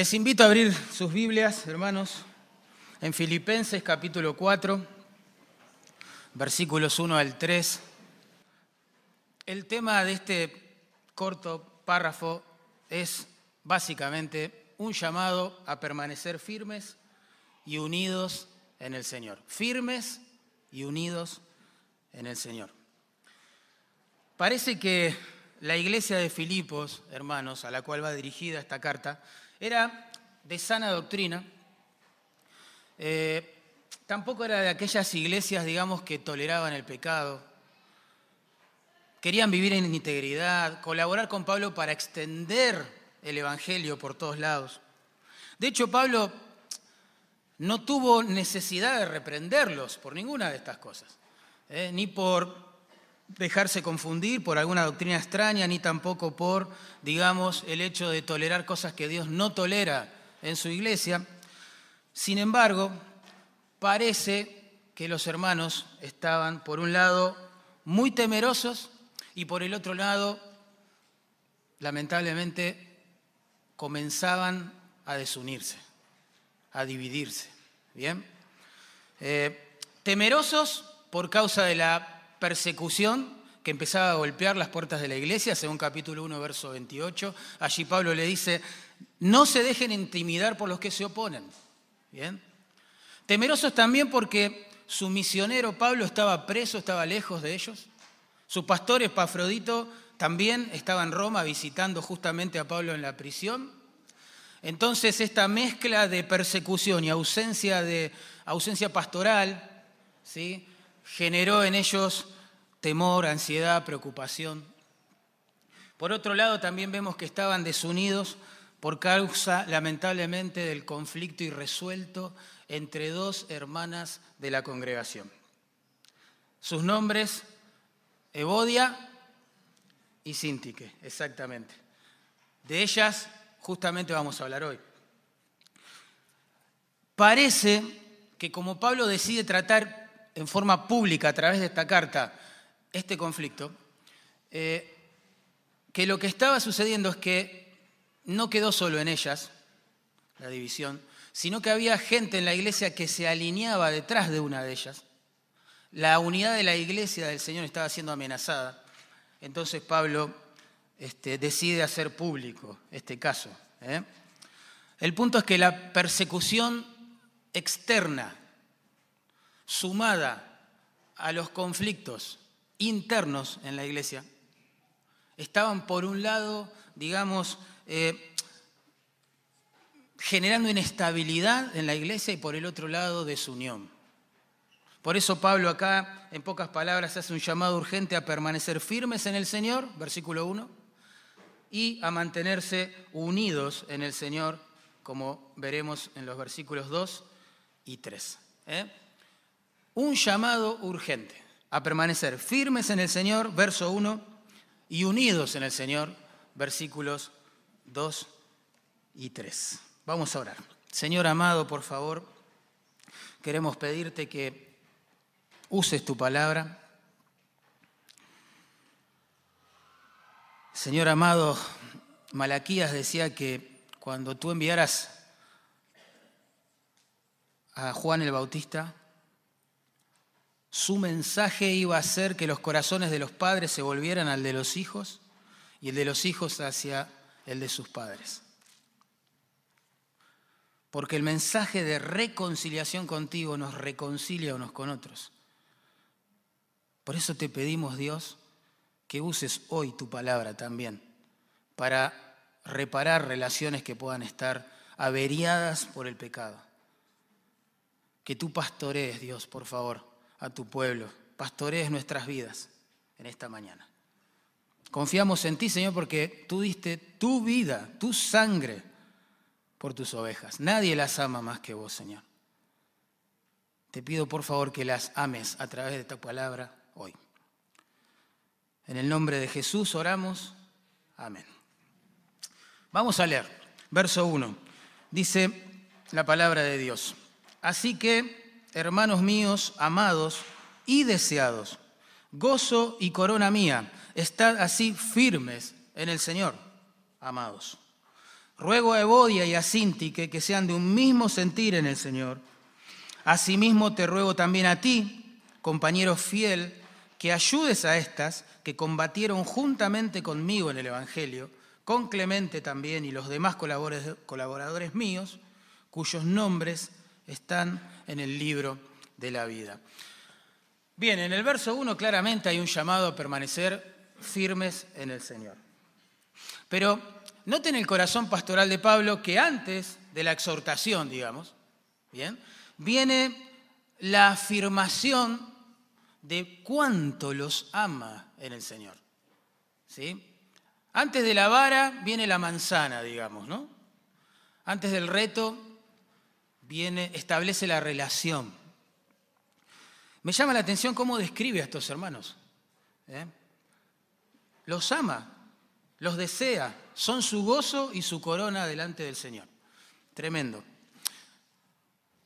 Les invito a abrir sus Biblias, hermanos, en Filipenses capítulo 4, versículos 1 al 3. El tema de este corto párrafo es básicamente un llamado a permanecer firmes y unidos en el Señor. Firmes y unidos en el Señor. Parece que la iglesia de Filipos, hermanos, a la cual va dirigida esta carta, era de sana doctrina. Eh, tampoco era de aquellas iglesias, digamos, que toleraban el pecado. Querían vivir en integridad, colaborar con Pablo para extender el Evangelio por todos lados. De hecho, Pablo no tuvo necesidad de reprenderlos por ninguna de estas cosas, ¿eh? ni por dejarse confundir por alguna doctrina extraña, ni tampoco por, digamos, el hecho de tolerar cosas que Dios no tolera en su iglesia. Sin embargo, parece que los hermanos estaban, por un lado, muy temerosos y por el otro lado, lamentablemente, comenzaban a desunirse, a dividirse. ¿Bien? Eh, temerosos por causa de la persecución que empezaba a golpear las puertas de la iglesia, según capítulo 1, verso 28. Allí Pablo le dice, no se dejen intimidar por los que se oponen. Bien. Temerosos también porque su misionero Pablo estaba preso, estaba lejos de ellos. Su pastor Epafrodito también estaba en Roma visitando justamente a Pablo en la prisión. Entonces esta mezcla de persecución y ausencia, de, ausencia pastoral ¿sí? Generó en ellos temor, ansiedad, preocupación. Por otro lado, también vemos que estaban desunidos por causa, lamentablemente, del conflicto irresuelto entre dos hermanas de la congregación. Sus nombres, Evodia y Sintique, exactamente. De ellas justamente vamos a hablar hoy. Parece que como Pablo decide tratar en forma pública a través de esta carta este conflicto, eh, que lo que estaba sucediendo es que no quedó solo en ellas la división, sino que había gente en la iglesia que se alineaba detrás de una de ellas. La unidad de la iglesia del Señor estaba siendo amenazada. Entonces Pablo este, decide hacer público este caso. ¿eh? El punto es que la persecución externa sumada a los conflictos internos en la iglesia, estaban por un lado, digamos, eh, generando inestabilidad en la iglesia y por el otro lado desunión. Por eso Pablo acá, en pocas palabras, hace un llamado urgente a permanecer firmes en el Señor, versículo 1, y a mantenerse unidos en el Señor, como veremos en los versículos 2 y 3 un llamado urgente a permanecer firmes en el Señor, verso 1, y unidos en el Señor, versículos 2 y 3. Vamos a orar. Señor amado, por favor, queremos pedirte que uses tu palabra. Señor amado, Malaquías decía que cuando tú enviaras a Juan el Bautista, su mensaje iba a ser que los corazones de los padres se volvieran al de los hijos y el de los hijos hacia el de sus padres. Porque el mensaje de reconciliación contigo nos reconcilia unos con otros. Por eso te pedimos, Dios, que uses hoy tu palabra también para reparar relaciones que puedan estar averiadas por el pecado. Que tú pastorees, Dios, por favor a tu pueblo, pastorees nuestras vidas en esta mañana. Confiamos en ti, Señor, porque tú diste tu vida, tu sangre por tus ovejas. Nadie las ama más que vos, Señor. Te pido, por favor, que las ames a través de esta palabra hoy. En el nombre de Jesús oramos. Amén. Vamos a leer. Verso 1. Dice la palabra de Dios. Así que hermanos míos, amados y deseados, gozo y corona mía, estad así firmes en el Señor, amados. Ruego a Evodia y a Sintique que sean de un mismo sentir en el Señor. Asimismo te ruego también a ti, compañero fiel, que ayudes a estas que combatieron juntamente conmigo en el Evangelio, con Clemente también y los demás colaboradores míos, cuyos nombres están en el libro de la vida. Bien, en el verso 1 claramente hay un llamado a permanecer firmes en el Señor. Pero noten el corazón pastoral de Pablo que antes de la exhortación, digamos, ¿bien? viene la afirmación de cuánto los ama en el Señor. ¿Sí? Antes de la vara viene la manzana, digamos, ¿no? Antes del reto viene, establece la relación. Me llama la atención cómo describe a estos hermanos. ¿eh? Los ama, los desea, son su gozo y su corona delante del Señor. Tremendo.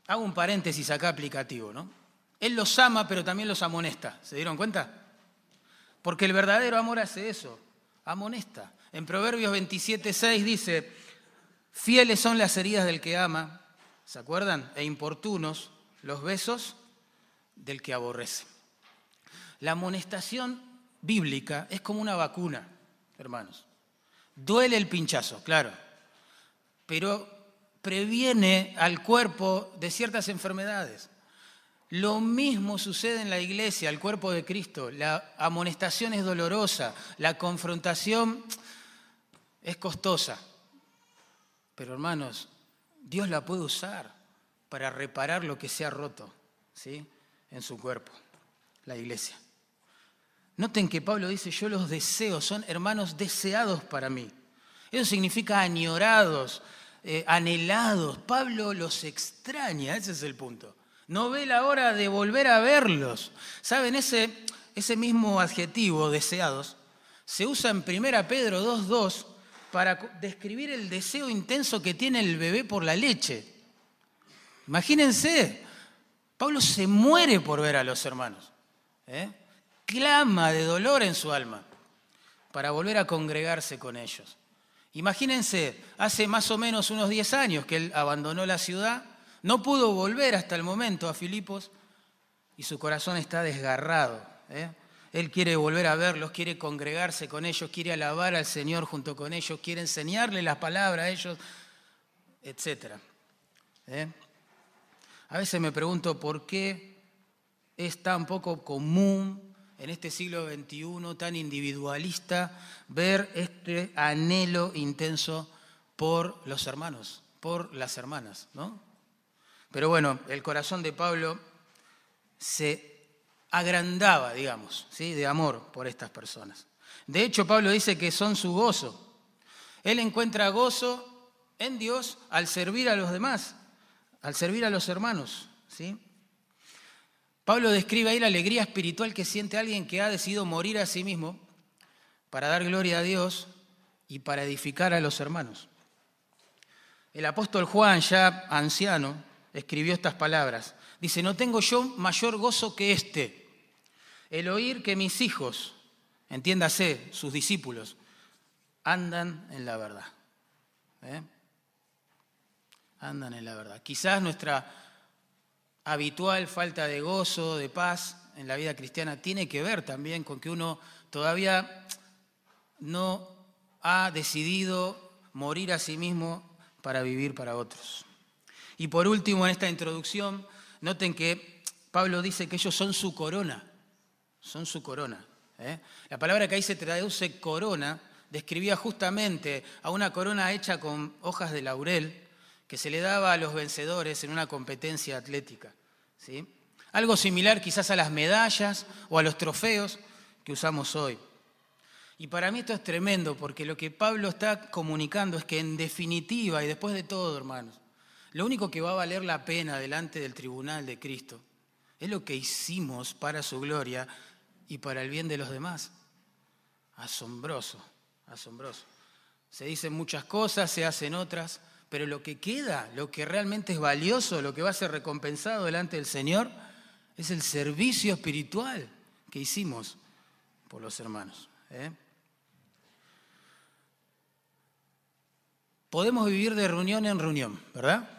Hago un paréntesis acá aplicativo, ¿no? Él los ama, pero también los amonesta. ¿Se dieron cuenta? Porque el verdadero amor hace eso, amonesta. En Proverbios 27, 6 dice, fieles son las heridas del que ama, ¿se acuerdan? E importunos los besos del que aborrece. La amonestación bíblica es como una vacuna, hermanos. Duele el pinchazo, claro, pero previene al cuerpo de ciertas enfermedades. Lo mismo sucede en la iglesia, al cuerpo de Cristo. La amonestación es dolorosa, la confrontación es costosa. Pero hermanos, Dios la puede usar para reparar lo que se ha roto. ¿sí? en su cuerpo, la iglesia. Noten que Pablo dice, yo los deseo, son hermanos deseados para mí. Eso significa añorados, eh, anhelados. Pablo los extraña, ese es el punto. No ve la hora de volver a verlos. ¿Saben? Ese, ese mismo adjetivo, deseados, se usa en 1 Pedro 2.2 para describir el deseo intenso que tiene el bebé por la leche. Imagínense, Pablo se muere por ver a los hermanos. ¿eh? Clama de dolor en su alma para volver a congregarse con ellos. Imagínense, hace más o menos unos 10 años que él abandonó la ciudad, no pudo volver hasta el momento a Filipos y su corazón está desgarrado. ¿eh? Él quiere volver a verlos, quiere congregarse con ellos, quiere alabar al Señor junto con ellos, quiere enseñarle las palabras a ellos, etc. A veces me pregunto por qué es tan poco común en este siglo XXI, tan individualista, ver este anhelo intenso por los hermanos, por las hermanas, ¿no? Pero bueno, el corazón de Pablo se agrandaba, digamos, ¿sí? de amor por estas personas. De hecho, Pablo dice que son su gozo. Él encuentra gozo en Dios al servir a los demás al servir a los hermanos. ¿sí? Pablo describe ahí la alegría espiritual que siente alguien que ha decidido morir a sí mismo para dar gloria a Dios y para edificar a los hermanos. El apóstol Juan, ya anciano, escribió estas palabras. Dice, no tengo yo mayor gozo que este, el oír que mis hijos, entiéndase, sus discípulos, andan en la verdad. ¿Eh? andan en la verdad. Quizás nuestra habitual falta de gozo, de paz en la vida cristiana tiene que ver también con que uno todavía no ha decidido morir a sí mismo para vivir para otros. Y por último, en esta introducción, noten que Pablo dice que ellos son su corona, son su corona. ¿eh? La palabra que ahí se traduce corona describía justamente a una corona hecha con hojas de laurel, que se le daba a los vencedores en una competencia atlética. ¿sí? Algo similar quizás a las medallas o a los trofeos que usamos hoy. Y para mí esto es tremendo porque lo que Pablo está comunicando es que en definitiva y después de todo, hermanos, lo único que va a valer la pena delante del tribunal de Cristo es lo que hicimos para su gloria y para el bien de los demás. Asombroso, asombroso. Se dicen muchas cosas, se hacen otras, pero lo que queda, lo que realmente es valioso, lo que va a ser recompensado delante del Señor, es el servicio espiritual que hicimos por los hermanos. ¿eh? podemos vivir de reunión en reunión, ¿verdad?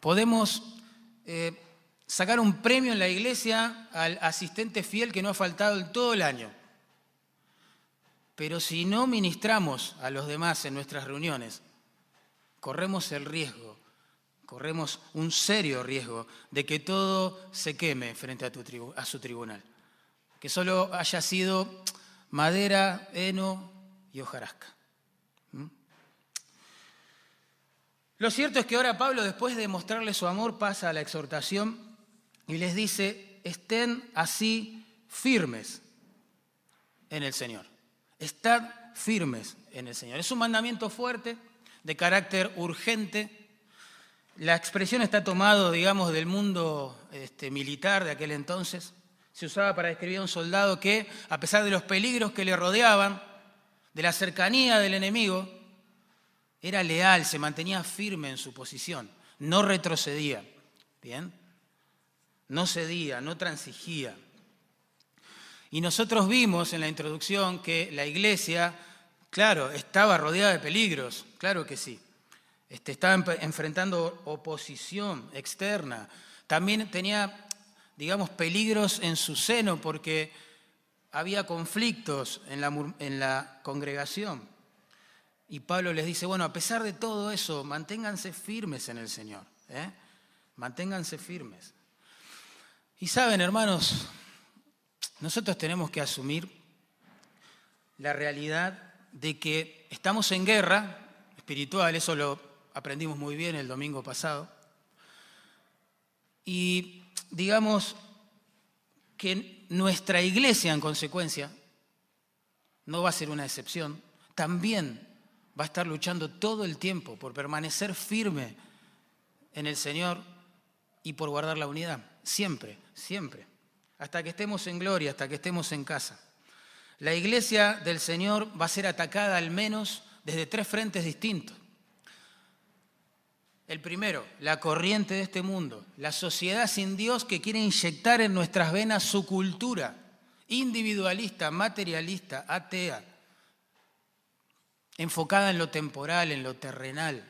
Podemos eh, sacar un premio en la iglesia al asistente fiel que no ha faltado en todo el año. Pero si no ministramos a los demás en nuestras reuniones, corremos el riesgo, corremos un serio riesgo de que todo se queme frente a, su tribunal. Que solo haya sido madera, heno y hojarasca. ¿Mm? Lo cierto es que ahora Pablo, después de mostrarle su amor, pasa a la exhortación y les dice, estén así firmes en el Señor. Estad firmes en el Señor. Es un mandamiento fuerte, de carácter urgente. La expresión está tomada, digamos, del mundo este, militar de aquel entonces. Se usaba para describir a un soldado que, a pesar de los peligros que le rodeaban, de la cercanía del enemigo, era leal, se mantenía firme en su posición, no retrocedía. ¿Bien? No cedía, no transigía. Y nosotros vimos en la introducción que la iglesia, claro, estaba rodeada de peligros, claro que sí. Este, estaba enfrentando oposición externa. También tenía, digamos, peligros en su seno porque había conflictos en la, en la congregación. Y Pablo les dice, bueno, a pesar de todo eso, manténganse firmes en el Señor. ¿eh? Manténganse firmes. Y saben, hermanos, nosotros tenemos que asumir la realidad de que estamos en guerra espiritual, eso lo aprendimos muy bien el domingo pasado, y digamos que nuestra iglesia en consecuencia no va a ser una excepción, también va a estar luchando todo el tiempo por permanecer firme en el Señor y por guardar la unidad, siempre siempre, hasta que estemos en gloria, hasta que estemos en casa. La iglesia del Señor va a ser atacada al menos desde tres frentes distintos. El primero, la corriente de este mundo, la sociedad sin Dios que quiere inyectar en nuestras venas su cultura individualista, materialista, atea, enfocada en lo temporal, en lo terrenal,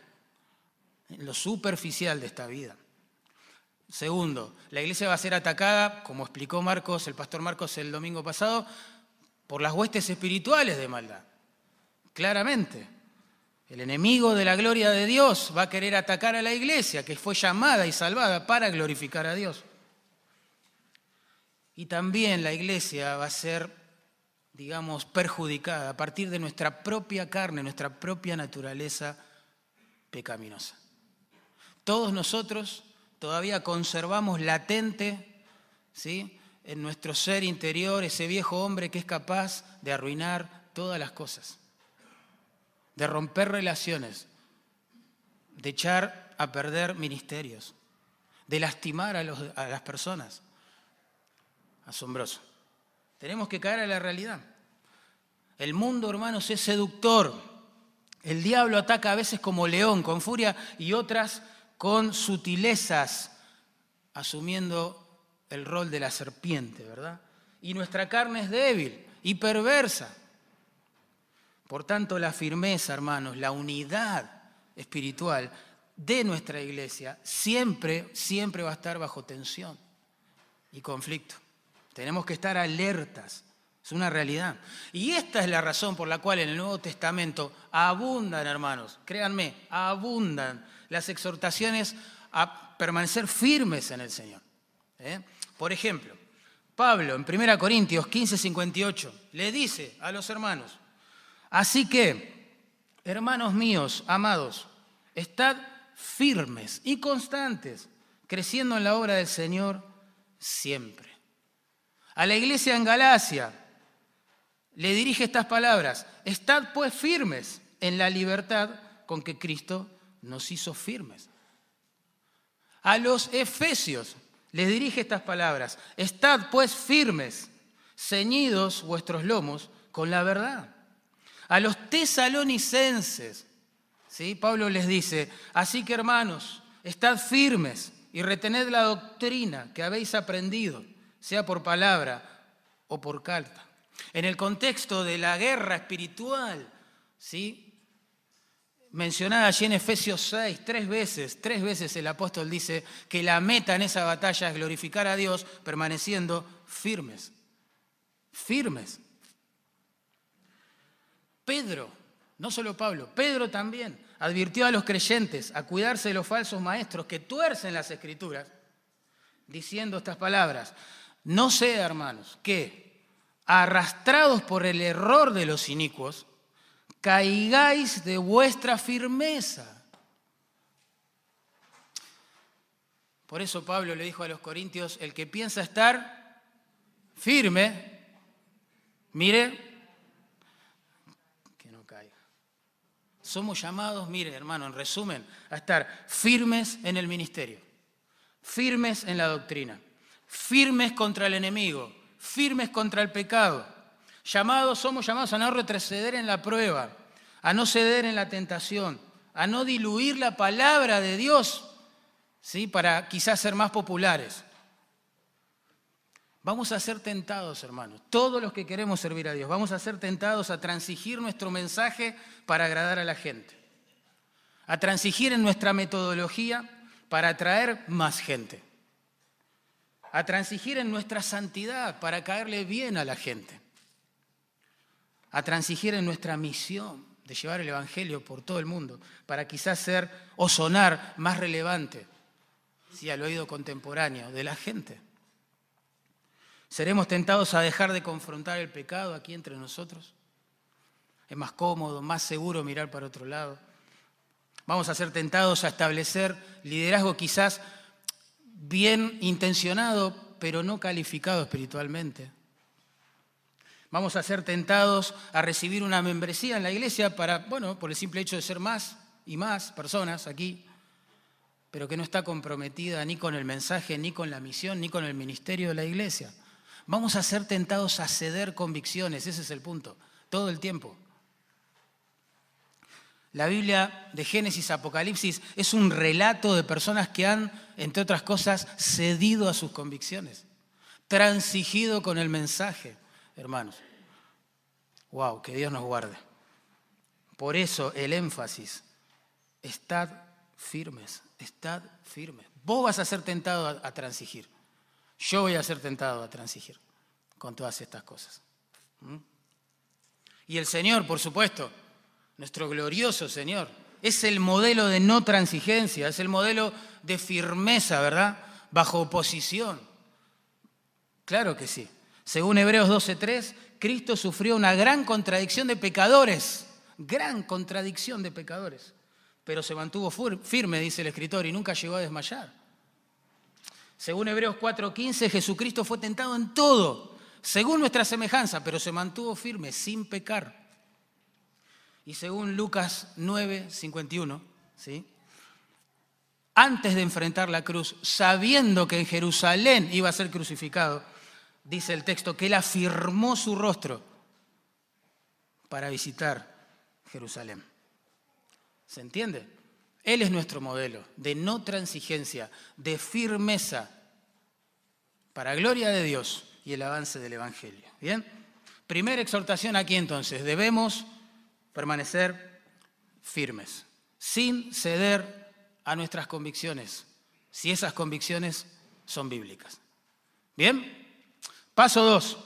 en lo superficial de esta vida. Segundo, la iglesia va a ser atacada, como explicó Marcos, el pastor Marcos el domingo pasado, por las huestes espirituales de maldad. Claramente, el enemigo de la gloria de Dios va a querer atacar a la iglesia, que fue llamada y salvada para glorificar a Dios. Y también la iglesia va a ser, digamos, perjudicada a partir de nuestra propia carne, nuestra propia naturaleza pecaminosa. Todos nosotros todavía conservamos latente ¿sí? en nuestro ser interior ese viejo hombre que es capaz de arruinar todas las cosas, de romper relaciones, de echar a perder ministerios, de lastimar a, a las personas. Asombroso. Tenemos que caer a la realidad. El mundo, hermanos, es seductor. El diablo ataca a veces como león, con furia, y otras con sutilezas, asumiendo el rol de la serpiente, ¿verdad? Y nuestra carne es débil y perversa. Por tanto, la firmeza, hermanos, la unidad espiritual de nuestra iglesia siempre, siempre va a estar bajo tensión y conflicto. Tenemos que estar alertas, es una realidad. Y esta es la razón por la cual en el Nuevo Testamento abundan, hermanos, créanme, abundan las exhortaciones a permanecer firmes en el Señor. ¿eh? Por ejemplo, Pablo en 1 Corintios 15, 58 le dice a los hermanos, así que, hermanos míos, amados, estad firmes y constantes, creciendo en la obra del Señor siempre. A la iglesia en Galacia le dirige estas palabras, estad pues firmes en la libertad con que Cristo nos hizo firmes. A los efesios les dirige estas palabras, estad pues firmes, ceñidos vuestros lomos con la verdad. A los tesalonicenses, ¿sí? Pablo les dice, así que hermanos, estad firmes y retened la doctrina que habéis aprendido, sea por palabra o por carta. En el contexto de la guerra espiritual, ¿sí? Mencionada allí en Efesios 6, tres veces, tres veces el apóstol dice que la meta en esa batalla es glorificar a Dios permaneciendo firmes, firmes. Pedro, no solo Pablo, Pedro también advirtió a los creyentes a cuidarse de los falsos maestros que tuercen las escrituras, diciendo estas palabras, no sea, hermanos, que arrastrados por el error de los inicuos, caigáis de vuestra firmeza. Por eso Pablo le dijo a los corintios, el que piensa estar firme, mire que no caiga. Somos llamados, mire hermano, en resumen, a estar firmes en el ministerio, firmes en la doctrina, firmes contra el enemigo, firmes contra el pecado Llamados, somos llamados a no retroceder en la prueba, a no ceder en la tentación, a no diluir la palabra de Dios, ¿sí? Para quizás ser más populares. Vamos a ser tentados, hermanos, todos los que queremos servir a Dios, vamos a ser tentados a transigir nuestro mensaje para agradar a la gente, a transigir en nuestra metodología para atraer más gente, a transigir en nuestra santidad para caerle bien a la gente a transigir en nuestra misión de llevar el Evangelio por todo el mundo, para quizás ser o sonar más relevante si al oído contemporáneo de la gente. ¿Seremos tentados a dejar de confrontar el pecado aquí entre nosotros? Es más cómodo, más seguro mirar para otro lado. Vamos a ser tentados a establecer liderazgo quizás bien intencionado, pero no calificado espiritualmente. Vamos a ser tentados a recibir una membresía en la iglesia para, bueno, por el simple hecho de ser más y más personas aquí, pero que no está comprometida ni con el mensaje, ni con la misión, ni con el ministerio de la iglesia. Vamos a ser tentados a ceder convicciones, ese es el punto, todo el tiempo. La Biblia de Génesis, Apocalipsis es un relato de personas que han, entre otras cosas, cedido a sus convicciones, transigido con el mensaje hermanos. Wow, que Dios nos guarde. Por eso el énfasis, estad firmes, estad firmes. Vos vas a ser tentado a, transigir. Yo voy a ser tentado a transigir con todas estas cosas. ¿Mm? Y el Señor, por supuesto, nuestro glorioso Señor, es el modelo de no transigencia, es el modelo de firmeza, ¿verdad? Bajo oposición. Claro que sí. Según Hebreos 12.3, Cristo sufrió una gran contradicción de pecadores, gran contradicción de pecadores, pero se mantuvo firme, dice el escritor, y nunca llegó a desmayar. Según Hebreos 4.15, Jesucristo fue tentado en todo, según nuestra semejanza, pero se mantuvo firme, sin pecar. Y según Lucas 9.51, ¿sí? antes de enfrentar la cruz, sabiendo que en Jerusalén iba a ser crucificado, dice el texto, que él afirmó su rostro para visitar Jerusalén. ¿Se entiende? Él es nuestro modelo de no transigencia, de firmeza, para gloria de Dios y el avance del Evangelio. ¿Bien? Primera exhortación aquí entonces, debemos permanecer firmes, sin ceder a nuestras convicciones, si esas convicciones son bíblicas. ¿Bien? Paso dos,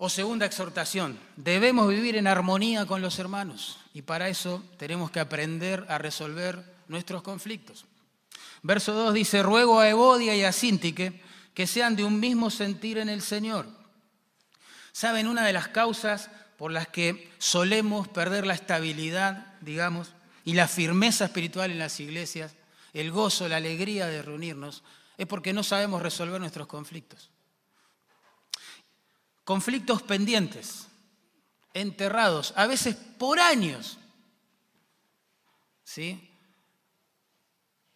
o segunda exhortación, debemos vivir en armonía con los hermanos y para eso tenemos que aprender a resolver nuestros conflictos. Verso 2 dice, ruego a Evodia y a Sintique que sean de un mismo sentir en el Señor. ¿Saben una de las causas por las que solemos perder la estabilidad, digamos, y la firmeza espiritual en las iglesias, el gozo, la alegría de reunirnos, es porque no sabemos resolver nuestros conflictos conflictos pendientes, enterrados, a veces por años. ¿Sí?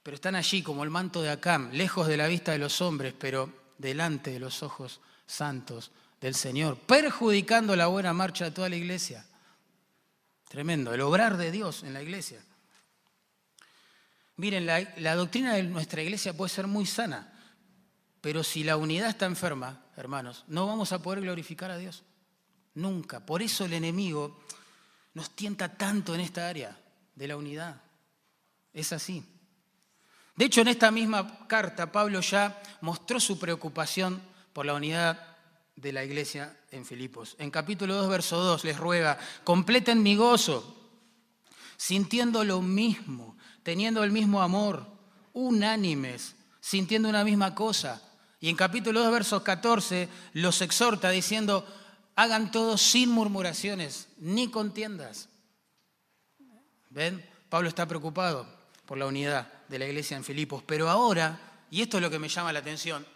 Pero están allí como el manto de Acam, lejos de la vista de los hombres, pero delante de los ojos santos del Señor, perjudicando la buena marcha de toda la iglesia. Tremendo, el obrar de Dios en la iglesia. Miren, la, la doctrina de nuestra iglesia puede ser muy sana, pero si la unidad está enferma, hermanos, no vamos a poder glorificar a Dios. Nunca. Por eso el enemigo nos tienta tanto en esta área de la unidad. Es así. De hecho, en esta misma carta, Pablo ya mostró su preocupación por la unidad de la iglesia en Filipos. En capítulo 2, verso 2 les ruega, completen mi gozo, sintiendo lo mismo, teniendo el mismo amor, unánimes, sintiendo una misma cosa. Y en capítulo 2, verso 14, los exhorta diciendo, hagan todo sin murmuraciones, ni contiendas. ¿Ven? Pablo está preocupado por la unidad de la iglesia en Filipos, pero ahora, y esto es lo que me llama la atención,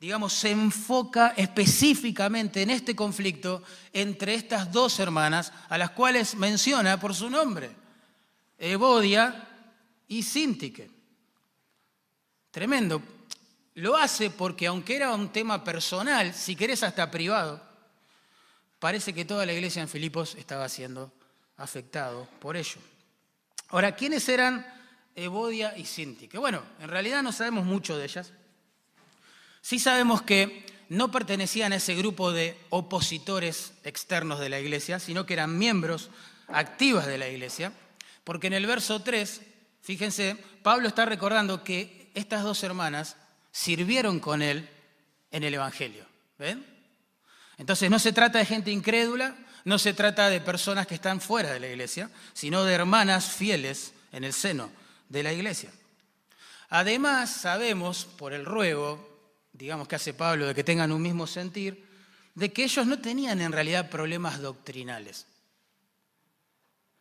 digamos, se enfoca específicamente en este conflicto entre estas dos hermanas, a las cuales menciona por su nombre, Evodia y Sintique. Tremendo. Lo hace porque aunque era un tema personal, si querés hasta privado, parece que toda la iglesia en Filipos estaba siendo afectado por ello. Ahora, ¿quiénes eran Evodia y Sintique? Bueno, en realidad no sabemos mucho de ellas. Sí sabemos que no pertenecían a ese grupo de opositores externos de la iglesia, sino que eran miembros activas de la iglesia, porque en el verso 3, fíjense, Pablo está recordando que estas dos hermanas sirvieron con él en el Evangelio. ¿Ven? Entonces no se trata de gente incrédula, no se trata de personas que están fuera de la iglesia, sino de hermanas fieles en el seno de la iglesia. Además, sabemos por el ruego digamos que hace Pablo, de que tengan un mismo sentir, de que ellos no tenían en realidad problemas doctrinales.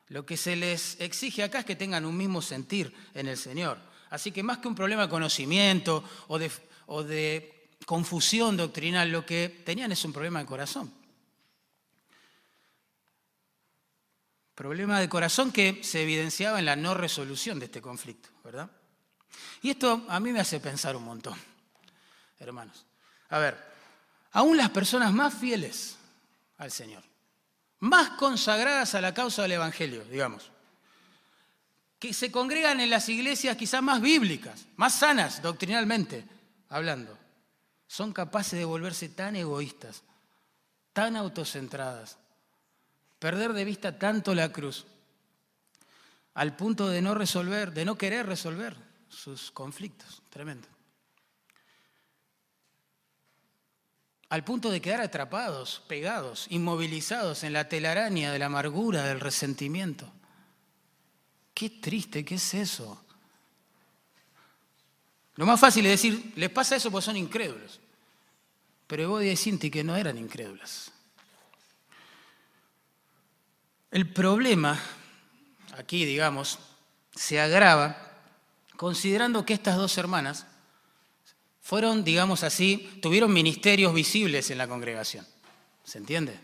Lo que se les exige acá es que tengan un mismo sentir en el Señor. Así que más que un problema de conocimiento o de, confusión doctrinal, lo que tenían es un problema de corazón. Problema de corazón que se evidenciaba en la no resolución de este conflicto, ¿verdad? Y esto a mí me hace pensar un montón hermanos. A ver, aún las personas más fieles al Señor, más consagradas a la causa del Evangelio, digamos, que se congregan en las iglesias quizás más bíblicas, más sanas doctrinalmente hablando, son capaces de volverse tan egoístas, tan autocentradas, perder de vista tanto la cruz, al punto de no resolver, de no querer resolver sus conflictos. Tremendo. al punto de quedar atrapados, pegados, inmovilizados en la telaraña de la amargura, del resentimiento. Qué triste, ¿qué es eso? Lo más fácil es decir, les pasa eso porque son incrédulos. Pero Evodia y Sinti que no eran incrédulas. El problema, aquí digamos, se agrava considerando que estas dos hermanas fueron, digamos así, tuvieron ministerios visibles en la congregación. ¿Se entiende?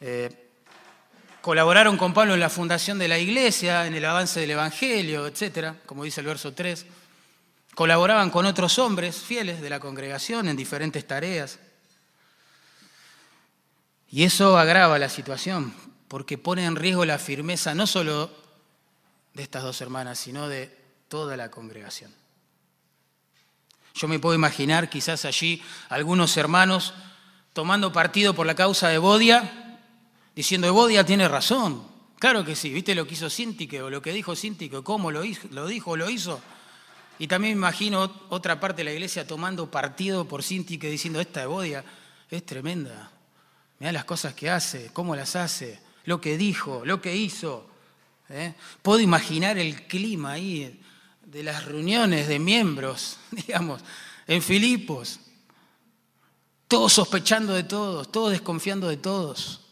Eh, colaboraron con Pablo en la fundación de la iglesia, en el avance del Evangelio, etcétera, como dice el verso 3. Colaboraban con otros hombres fieles de la congregación en diferentes tareas. Y eso agrava la situación, porque pone en riesgo la firmeza no solo de estas dos hermanas, sino de toda la congregación. Yo me puedo imaginar quizás allí algunos hermanos tomando partido por la causa de Bodia, diciendo, Bodia tiene razón. Claro que sí, ¿viste lo que hizo Sintique o lo que dijo Sintique, cómo lo, lo dijo o lo hizo? Y también me imagino otra parte de la iglesia tomando partido por Sintique diciendo, esta de Bodia es tremenda. Mira las cosas que hace, cómo las hace, lo que dijo, lo que hizo. ¿eh? Puedo imaginar el clima ahí de las reuniones de miembros, digamos, en Filipos, todos sospechando de todos, todos desconfiando de todos.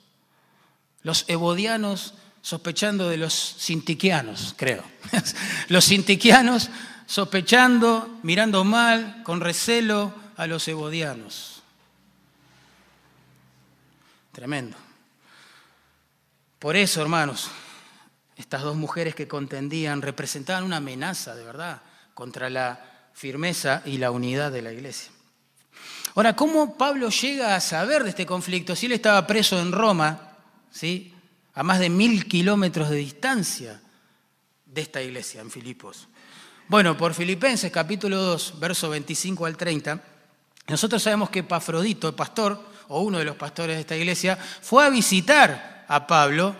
Los ebodianos sospechando de los sintiquianos, creo. Los sintiquianos sospechando, mirando mal, con recelo a los ebodianos. Tremendo. Por eso, hermanos, estas dos mujeres que contendían representaban una amenaza de verdad contra la firmeza y la unidad de la iglesia. Ahora, ¿cómo Pablo llega a saber de este conflicto si él estaba preso en Roma, ¿sí? a más de mil kilómetros de distancia de esta iglesia en Filipos? Bueno, por Filipenses capítulo 2, verso 25 al 30, nosotros sabemos que Pafrodito, el pastor, o uno de los pastores de esta iglesia, fue a visitar a Pablo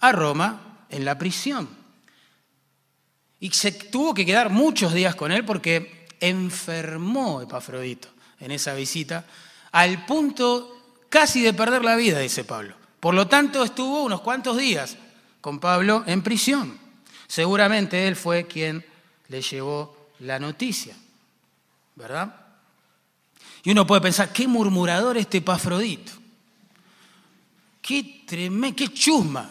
a Roma en la prisión. Y se tuvo que quedar muchos días con él porque enfermó Epafrodito en esa visita, al punto casi de perder la vida, dice Pablo. Por lo tanto, estuvo unos cuantos días con Pablo en prisión. Seguramente él fue quien le llevó la noticia, ¿verdad? Y uno puede pensar, qué murmurador este Epafrodito. Qué tremendo, qué chusma.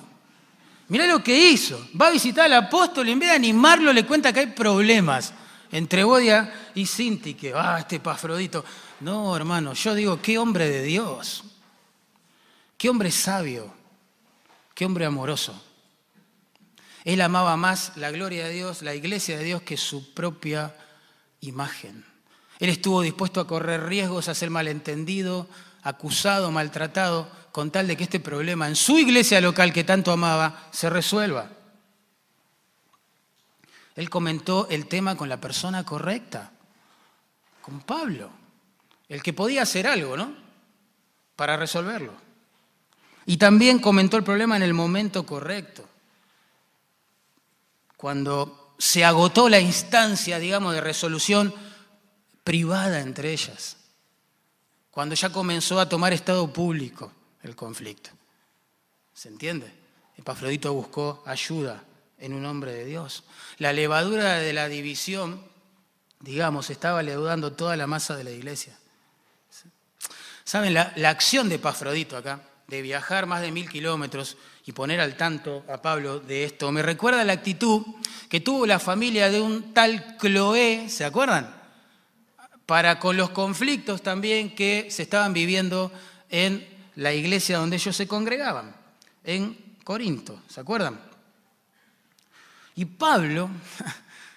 Mirá lo que hizo. Va a visitar al apóstol y en vez de animarlo le cuenta que hay problemas entre Bodia y Sinti, que, ah, este Epafrodito. No, hermano, yo digo, qué hombre de Dios. Qué hombre sabio. Qué hombre amoroso. Él amaba más la gloria de Dios, la iglesia de Dios, que su propia imagen. Él estuvo dispuesto a correr riesgos, a ser malentendido, acusado, maltratado, con tal de que este problema en su iglesia local que tanto amaba se resuelva. Él comentó el tema con la persona correcta, con Pablo, el que podía hacer algo, ¿no? Para resolverlo. Y también comentó el problema en el momento correcto cuando se agotó la instancia, digamos, de resolución privada entre ellas, cuando ya comenzó a tomar estado público el conflicto. ¿Se entiende? Epafrodito buscó ayuda en un hombre de Dios. La levadura de la división, digamos, estaba leudando toda la masa de la iglesia. ¿Saben? La, la acción de Epafrodito acá, de viajar más de mil kilómetros y poner al tanto a Pablo de esto. Me recuerda la actitud que tuvo la familia de un tal Cloé, ¿se acuerdan? Para con los conflictos también que se estaban viviendo en la iglesia donde ellos se congregaban, en Corinto, ¿se acuerdan? Y Pablo,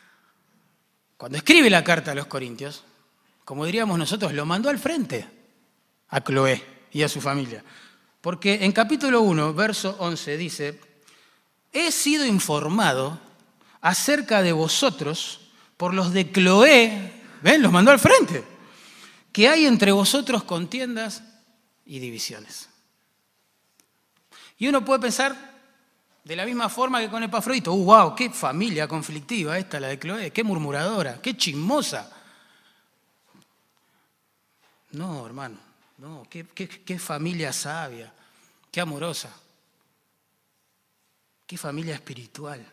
cuando escribe la carta a los Corintios, como diríamos nosotros, lo mandó al frente a Cloé y a su familia. Porque en capítulo 1, verso 11 dice, he sido informado acerca de vosotros por los de Cloé, ven, los mandó al frente, que hay entre vosotros contiendas y divisiones. Y uno puede pensar de la misma forma que con Epafrodito, ¡uh, wow! ¡Qué familia conflictiva esta, la de Cloé! ¡Qué murmuradora! ¡Qué chismosa! No, hermano. No, qué, familia sabia, qué amorosa, qué familia espiritual.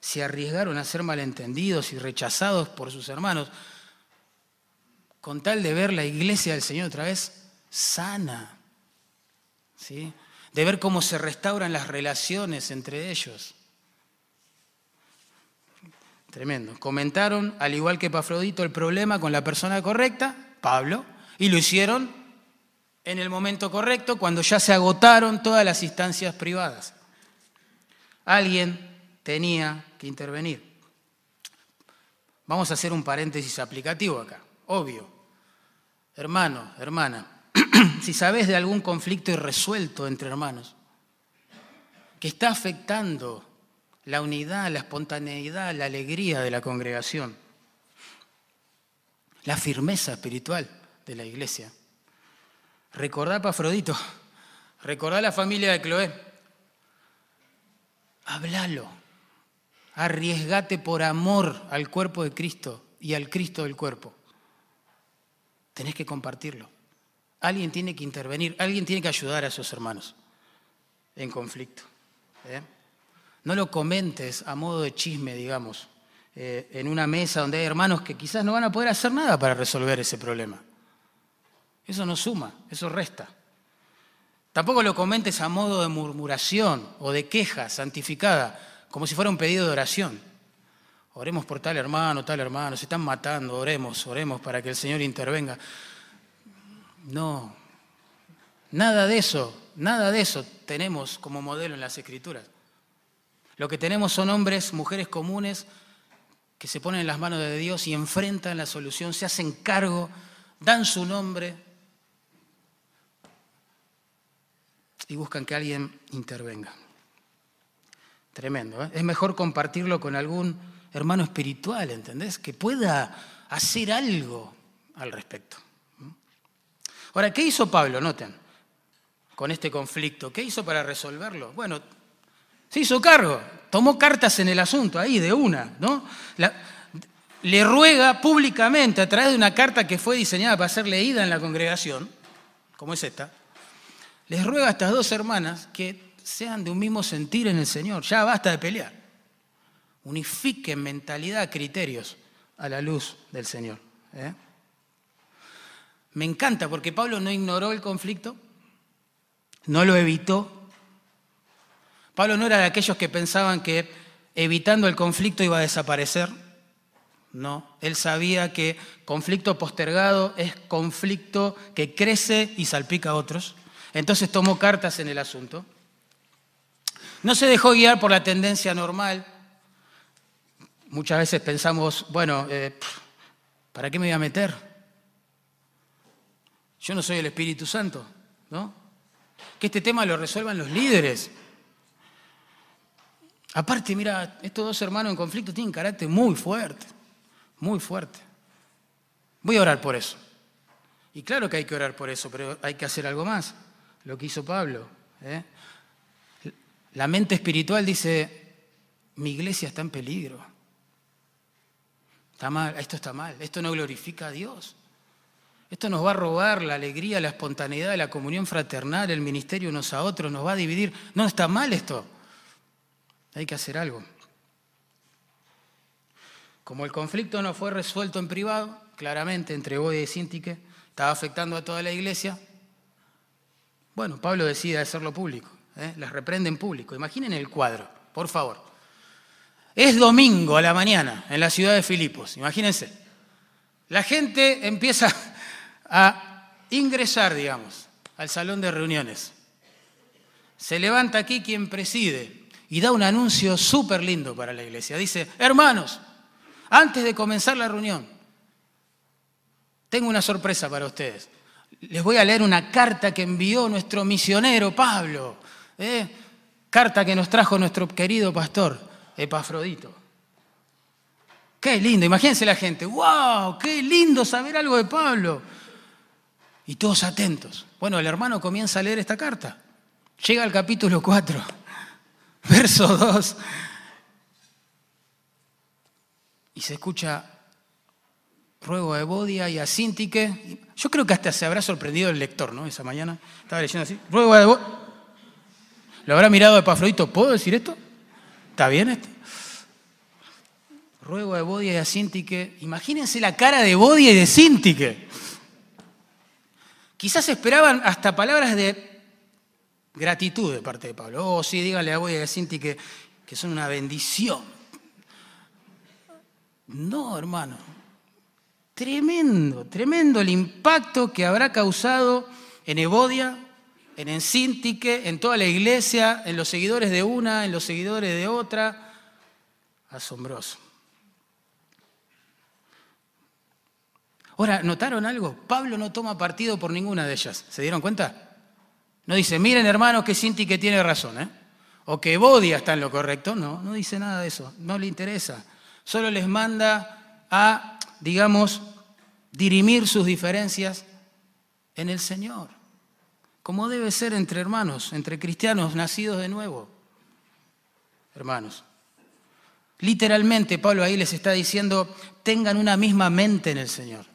Se arriesgaron a ser malentendidos y rechazados por sus hermanos con tal de ver la iglesia del Señor otra vez sana, ¿sí? de ver cómo se restauran las relaciones entre ellos. Tremendo. Comentaron, al igual que Pafrodito, el problema con la persona correcta, Pablo, y lo hicieron en el momento correcto, cuando ya se agotaron todas las instancias privadas. Alguien tenía que intervenir. Vamos a hacer un paréntesis aplicativo acá, obvio. Hermano, hermana, si sabes de algún conflicto irresuelto entre hermanos, que está afectando la unidad, la espontaneidad, la alegría de la congregación, la firmeza espiritual de la iglesia, Recordá a Pafrodito, recordá a la familia de Cloé. Háblalo, arriesgate por amor al cuerpo de Cristo y al Cristo del cuerpo. Tenés que compartirlo. Alguien tiene que intervenir, alguien tiene que ayudar a esos hermanos en conflicto. ¿eh? No lo comentes a modo de chisme, digamos, eh, en una mesa donde hay hermanos que quizás no van a poder hacer nada para resolver ese problema. Eso no suma, eso resta. Tampoco lo comentes a modo de murmuración o de queja santificada, como si fuera un pedido de oración. Oremos por tal hermano, tal hermano, se están matando, oremos, oremos para que el Señor intervenga. No, nada de eso, nada de eso tenemos como modelo en las Escrituras. Lo que tenemos son hombres, mujeres comunes que se ponen en las manos de Dios y enfrentan la solución, se hacen cargo, dan su nombre y buscan que alguien intervenga. Tremendo. ¿eh? Es mejor compartirlo con algún hermano espiritual, ¿entendés? Que pueda hacer algo al respecto. Ahora, ¿qué hizo Pablo? Noten, con este conflicto. ¿Qué hizo para resolverlo? Bueno, Se hizo cargo, tomó cartas en el asunto, ahí de una, ¿no? le ruega públicamente a través de una carta que fue diseñada para ser leída en la congregación, como es esta, les ruega a estas dos hermanas que sean de un mismo sentir en el Señor. Ya basta de pelear. Unifiquen mentalidad, criterios a la luz del Señor. ¿eh? Me encanta porque Pablo no ignoró el conflicto, no lo evitó. Pablo no era de aquellos que pensaban que evitando el conflicto iba a desaparecer. No, él sabía que conflicto postergado es conflicto que crece y salpica a otros. Entonces tomó cartas en el asunto. No se dejó guiar por la tendencia normal. Muchas veces pensamos, bueno, eh, ¿para qué me voy a meter? Yo no soy el Espíritu Santo, ¿no? Que este tema lo resuelvan los líderes. Aparte, mira, estos dos hermanos en conflicto tienen carácter muy fuerte, muy fuerte. Voy a orar por eso. Y claro que hay que orar por eso, pero hay que hacer algo más, lo que hizo Pablo. ¿eh? La mente espiritual dice, mi iglesia está en peligro. Está mal, esto está mal, esto no glorifica a Dios. Esto nos va a robar la alegría, la espontaneidad, la comunión fraternal, el ministerio unos a otros, nos va a dividir. No, está mal esto. Hay que hacer algo. Como el conflicto no fue resuelto en privado, claramente entre Boy y Sintique, estaba afectando a toda la iglesia, bueno, Pablo decide hacerlo público, ¿eh? las reprende en público. Imaginen el cuadro, por favor. Es domingo a la mañana en la ciudad de Filipos, imagínense. La gente empieza a ingresar, digamos, al salón de reuniones. Se levanta aquí quien preside y da un anuncio súper lindo para la iglesia. Dice, hermanos, antes de comenzar la reunión, tengo una sorpresa para ustedes. Les voy a leer una carta que envió nuestro misionero Pablo. ¿eh? Carta que nos trajo nuestro querido pastor Epafrodito. Qué lindo, imagínense la gente, wow, qué lindo saber algo de Pablo. Y todos atentos. Bueno, el hermano comienza a leer esta carta. Llega al capítulo 4, verso 2. Y se escucha, ruego a Evodia y a Sintique. Yo creo que hasta se habrá sorprendido el lector, ¿no? Esa mañana estaba leyendo así. Ruego a Evodia. Lo habrá mirado de Pafrodito. ¿Puedo decir esto? ¿Está bien esto? Ruego a Evodia y a Sintique. Imagínense la cara de Evodia y de Sintique. Quizás esperaban hasta palabras de gratitud de parte de Pablo. Oh, sí, díganle a Boy y a Cinti que, que son una bendición. No, hermano. Tremendo, tremendo el impacto que habrá causado en Evodia, en Encíntique, en toda la iglesia, en los seguidores de una, en los seguidores de otra. Asombroso. Ahora, ¿notaron algo? Pablo no toma partido por ninguna de ellas. ¿Se dieron cuenta? No dice, miren hermanos que Sinti que tiene razón, ¿eh? O que Bodia está en lo correcto. No, no dice nada de eso. No le interesa. Solo les manda a, digamos, dirimir sus diferencias en el Señor. Como debe ser entre hermanos, entre cristianos nacidos de nuevo. Hermanos. Literalmente Pablo ahí les está diciendo, tengan una misma mente en el Señor.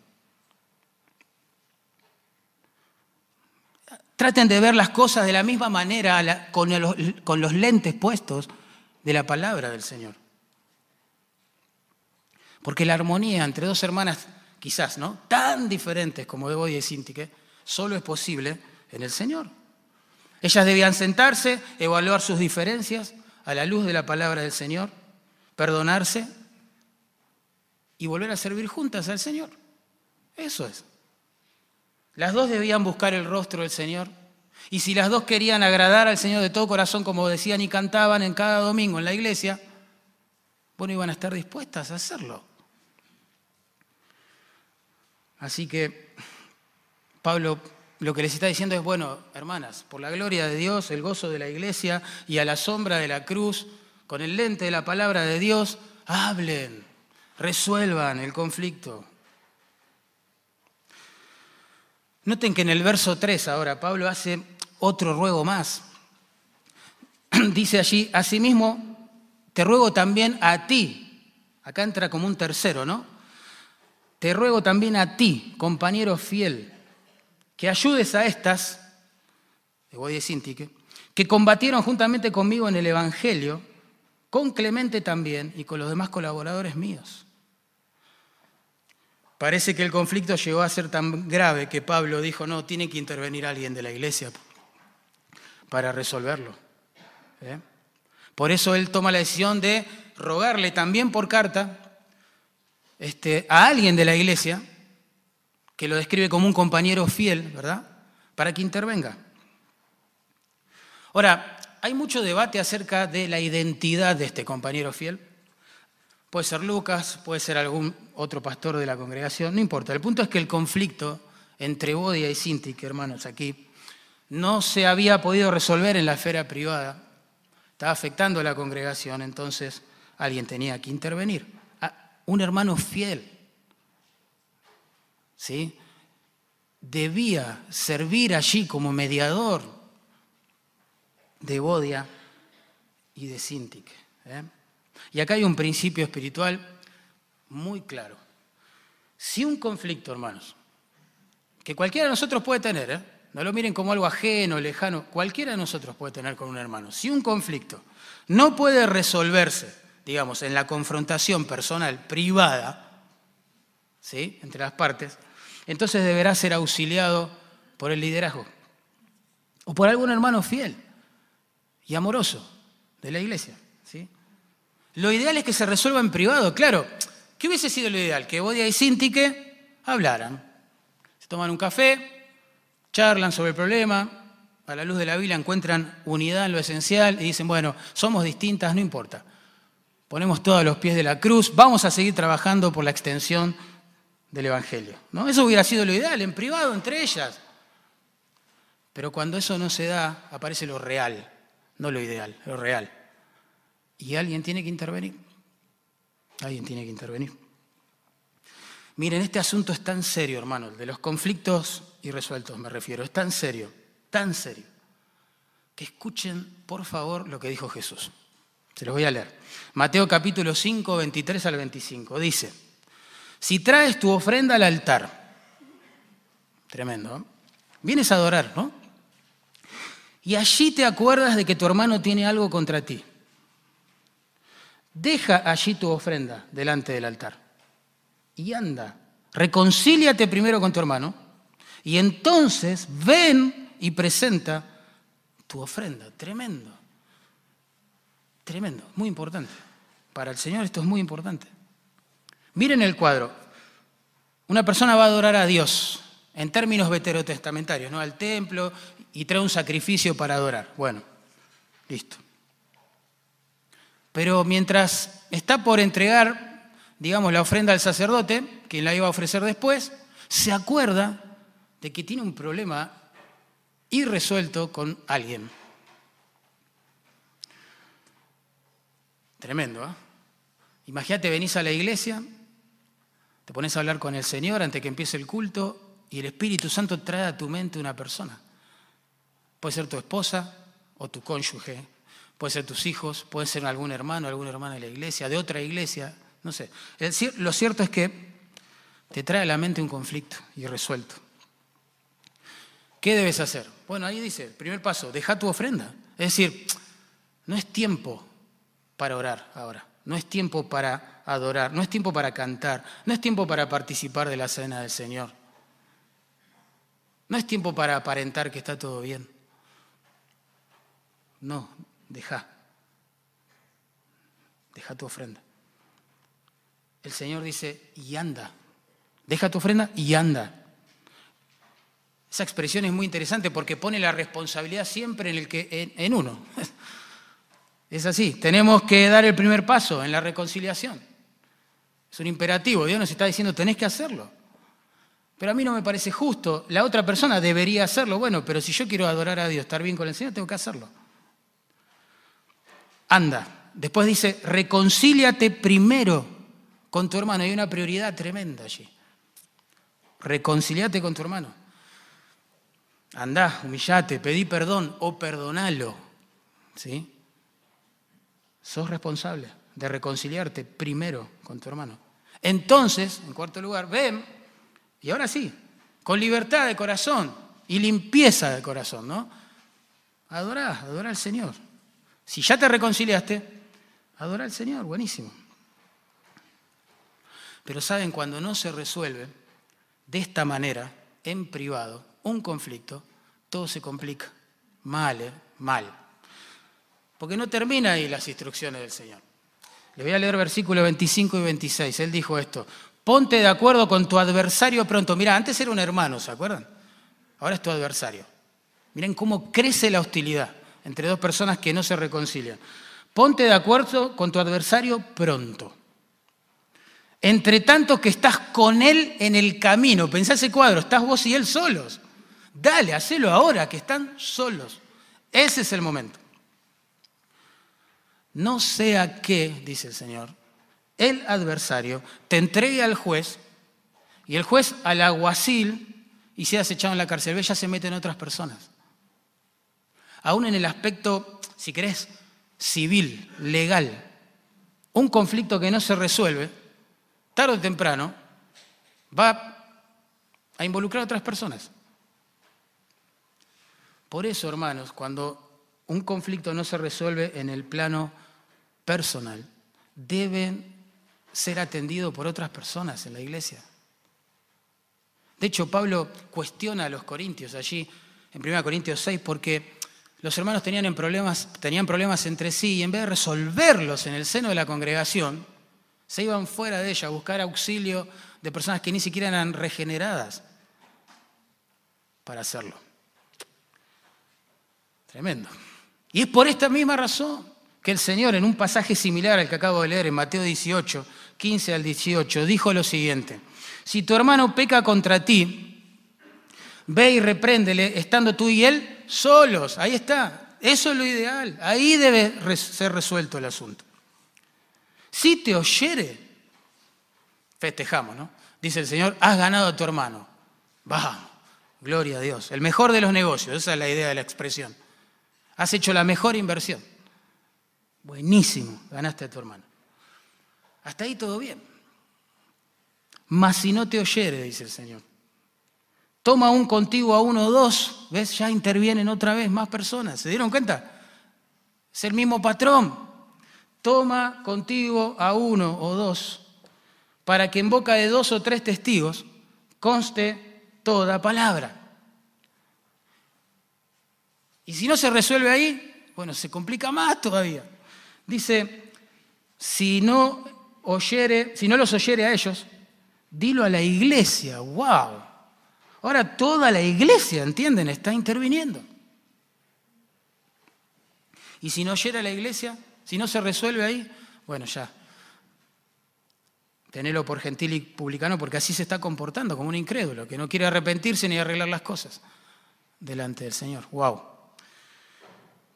Traten de ver las cosas de la misma manera con, los lentes puestos de la palabra del Señor. Porque la armonía entre dos hermanas, quizás, ¿no? Tan diferentes como Debo y Sintique, solo es posible en el Señor. Ellas debían sentarse, evaluar sus diferencias a la luz de la palabra del Señor, perdonarse y volver a servir juntas al Señor. Eso es. Las dos debían buscar el rostro del Señor. Y si las dos querían agradar al Señor de todo corazón, como decían y cantaban en cada domingo en la iglesia, bueno, iban a estar dispuestas a hacerlo. Así que Pablo lo que les está diciendo es, bueno, hermanas, por la gloria de Dios, el gozo de la iglesia y a la sombra de la cruz, con el lente de la palabra de Dios, hablen, resuelvan el conflicto, Noten que en el verso 3 ahora Pablo hace otro ruego más. dice allí, asimismo, te ruego también a ti, acá entra como un tercero, ¿no? Te ruego también a ti, compañero fiel, que ayudes a estas, que combatieron juntamente conmigo en el Evangelio, con Clemente también y con los demás colaboradores míos. Parece que el conflicto llegó a ser tan grave que Pablo dijo, no, tiene que intervenir alguien de la iglesia para resolverlo. ¿eh? Por eso él toma la decisión de rogarle también por carta este, a alguien de la iglesia, que lo describe como un compañero fiel, ¿verdad? Para que intervenga. Ahora, hay mucho debate acerca de la identidad de este compañero fiel. Puede ser Lucas, puede ser algún otro pastor de la congregación, no importa. El punto es que el conflicto entre Bodia y Sintik, hermanos, aquí, no se había podido resolver en la esfera privada. Estaba afectando a la congregación, entonces alguien tenía que intervenir. Un hermano fiel, ¿sí? Debía servir allí como mediador de Bodia y de Sintik. ¿eh? Y acá hay un principio espiritual muy claro. Si un conflicto, hermanos, que cualquiera de nosotros puede tener, ¿eh? no lo miren como algo ajeno, lejano, cualquiera de nosotros puede tener con un hermano, si un conflicto no puede resolverse, digamos, en la confrontación personal, privada, ¿sí? entre las partes, entonces deberá ser auxiliado por el liderazgo o por algún hermano fiel y amoroso de la iglesia. ¿sí? Lo ideal es que se resuelva en privado, claro. ¿Qué hubiese sido lo ideal? Que Bodia y Sintique hablaran. Se toman un café, charlan sobre el problema, a la luz de la Biblia encuentran unidad en lo esencial y dicen, bueno, somos distintas, no importa. Ponemos todos los pies de la cruz, vamos a seguir trabajando por la extensión del Evangelio. ¿no? Eso hubiera sido lo ideal, en privado, entre ellas. Pero cuando eso no se da, aparece lo real, no lo ideal, lo real. Y alguien tiene que intervenir. Alguien tiene que intervenir. Miren, este asunto es tan serio, hermanos, de los conflictos irresueltos me refiero, es tan serio, tan serio, que escuchen por favor lo que dijo Jesús. Se los voy a leer. Mateo capítulo 5, 23 al 25. Dice, si traes tu ofrenda al altar, tremendo, vienes a adorar, ¿no? Y allí te acuerdas de que tu hermano tiene algo contra ti. Deja allí tu ofrenda delante del altar y anda. Reconcíliate primero con tu hermano y entonces ven y presenta tu ofrenda. Tremendo. Tremendo, muy importante. Para el Señor esto es muy importante. Miren el cuadro. Una persona va a adorar a Dios en términos veterotestamentarios, ¿no? Al templo y trae un sacrificio para adorar. Bueno, listo. Pero mientras está por entregar, digamos, la ofrenda al sacerdote, quien la iba a ofrecer después, se acuerda de que tiene un problema irresuelto con alguien. Tremendo, ¿eh? Imagínate, venís a la iglesia, te pones a hablar con el Señor antes que empiece el culto y el Espíritu Santo trae a tu mente una persona. Puede ser tu esposa o tu cónyuge, puede ser tus hijos, puede ser algún hermano, alguna hermana de la iglesia, de otra iglesia, no sé. Lo cierto es que te trae a la mente un conflicto irresuelto. ¿Qué debes hacer? Bueno, ahí dice, primer paso, deja tu ofrenda. Es decir, no es tiempo para orar ahora, no es tiempo para adorar, no es tiempo para cantar, no es tiempo para participar de la cena del Señor. No es tiempo para aparentar que está todo bien. No, deja. Deja tu ofrenda. El Señor dice, y anda. Deja tu ofrenda y anda. Esa expresión es muy interesante porque pone la responsabilidad siempre en, el que, en, uno. Es así, tenemos que dar el primer paso en la reconciliación. Es un imperativo, Dios nos está diciendo, tenés que hacerlo. Pero a mí no me parece justo, la otra persona debería hacerlo, bueno, pero si yo quiero adorar a Dios, estar bien con el Señor, tengo que hacerlo anda. Después dice, reconcíliate primero con tu hermano. Hay una prioridad tremenda allí. Reconcíliate con tu hermano. Anda, humillate, pedí perdón o perdonalo. ¿Sí? Sos responsable de reconciliarte primero con tu hermano. Entonces, en cuarto lugar, ven, y ahora sí, con libertad de corazón y limpieza de corazón, ¿no? Adorá, adorá al Señor. Si ya te reconciliaste, adorá al Señor, buenísimo. Pero saben, cuando no se resuelve de esta manera, en privado, un conflicto, todo se complica. Mal, ¿eh? Mal. Porque no termina ahí las instrucciones del Señor. Le voy a leer versículos 25 y 26. Él dijo esto. Ponte de acuerdo con tu adversario pronto. Mira, antes era un hermano, ¿se acuerdan? Ahora es tu adversario. Miren cómo crece la hostilidad entre dos personas que no se reconcilian. Ponte de acuerdo con tu adversario pronto. Entre tanto que estás con él en el camino. Pensá ese cuadro, estás vos y él solos. Dale, hacelo ahora, que están solos. Ese es el momento. No sea que, dice el Señor, el adversario te entregue al juez y el juez al aguacil y seas echado en la cárcel. Ve, ya se meten otras personas. Aún en el aspecto, si querés, civil, legal, un conflicto que no se resuelve, tarde o temprano, va a involucrar a otras personas. Por eso, hermanos, cuando un conflicto no se resuelve en el plano personal, deben ser atendido por otras personas en la iglesia. De hecho, Pablo cuestiona a los corintios allí en 1 Corintios 6 porque los hermanos tenían problemas, tenían problemas entre sí y en vez de resolverlos en el seno de la congregación, se iban fuera de ella a buscar auxilio de personas que ni siquiera eran regeneradas para hacerlo. Tremendo. Y es por esta misma razón que el Señor, en un pasaje similar al que acabo de leer en Mateo 18, 15 al 18, dijo lo siguiente, si tu hermano peca contra ti, ve y repréndele, estando tú y él solos, ahí está, eso es lo ideal, ahí debe ser resuelto el asunto. Si te oyere, festejamos, ¿no? Dice el Señor, has ganado a tu hermano. Vamos, gloria a Dios. El mejor de los negocios, esa es la idea de la expresión. Has hecho la mejor inversión. Buenísimo, ganaste a tu hermano. Hasta ahí todo bien. Mas si no te oyere, dice el Señor, toma un contigo a uno o dos, ¿ves? Ya intervienen otra vez más personas. ¿Se dieron cuenta? Es el mismo patrón. Toma contigo a uno o dos, para que en boca de dos o tres testigos conste toda palabra. Y si no se resuelve ahí, bueno, se complica más todavía. Dice, si no oyere, si no los oyere a ellos, dilo a la iglesia. ¡Wow! Ahora toda la iglesia, ¿entienden? Está interviniendo. Y si no oyera a la iglesia, si no se resuelve ahí, bueno, ya. Tenelo por gentil y publicano porque así se está comportando, como un incrédulo, que no quiere arrepentirse ni arreglar las cosas delante del Señor. ¡Wow!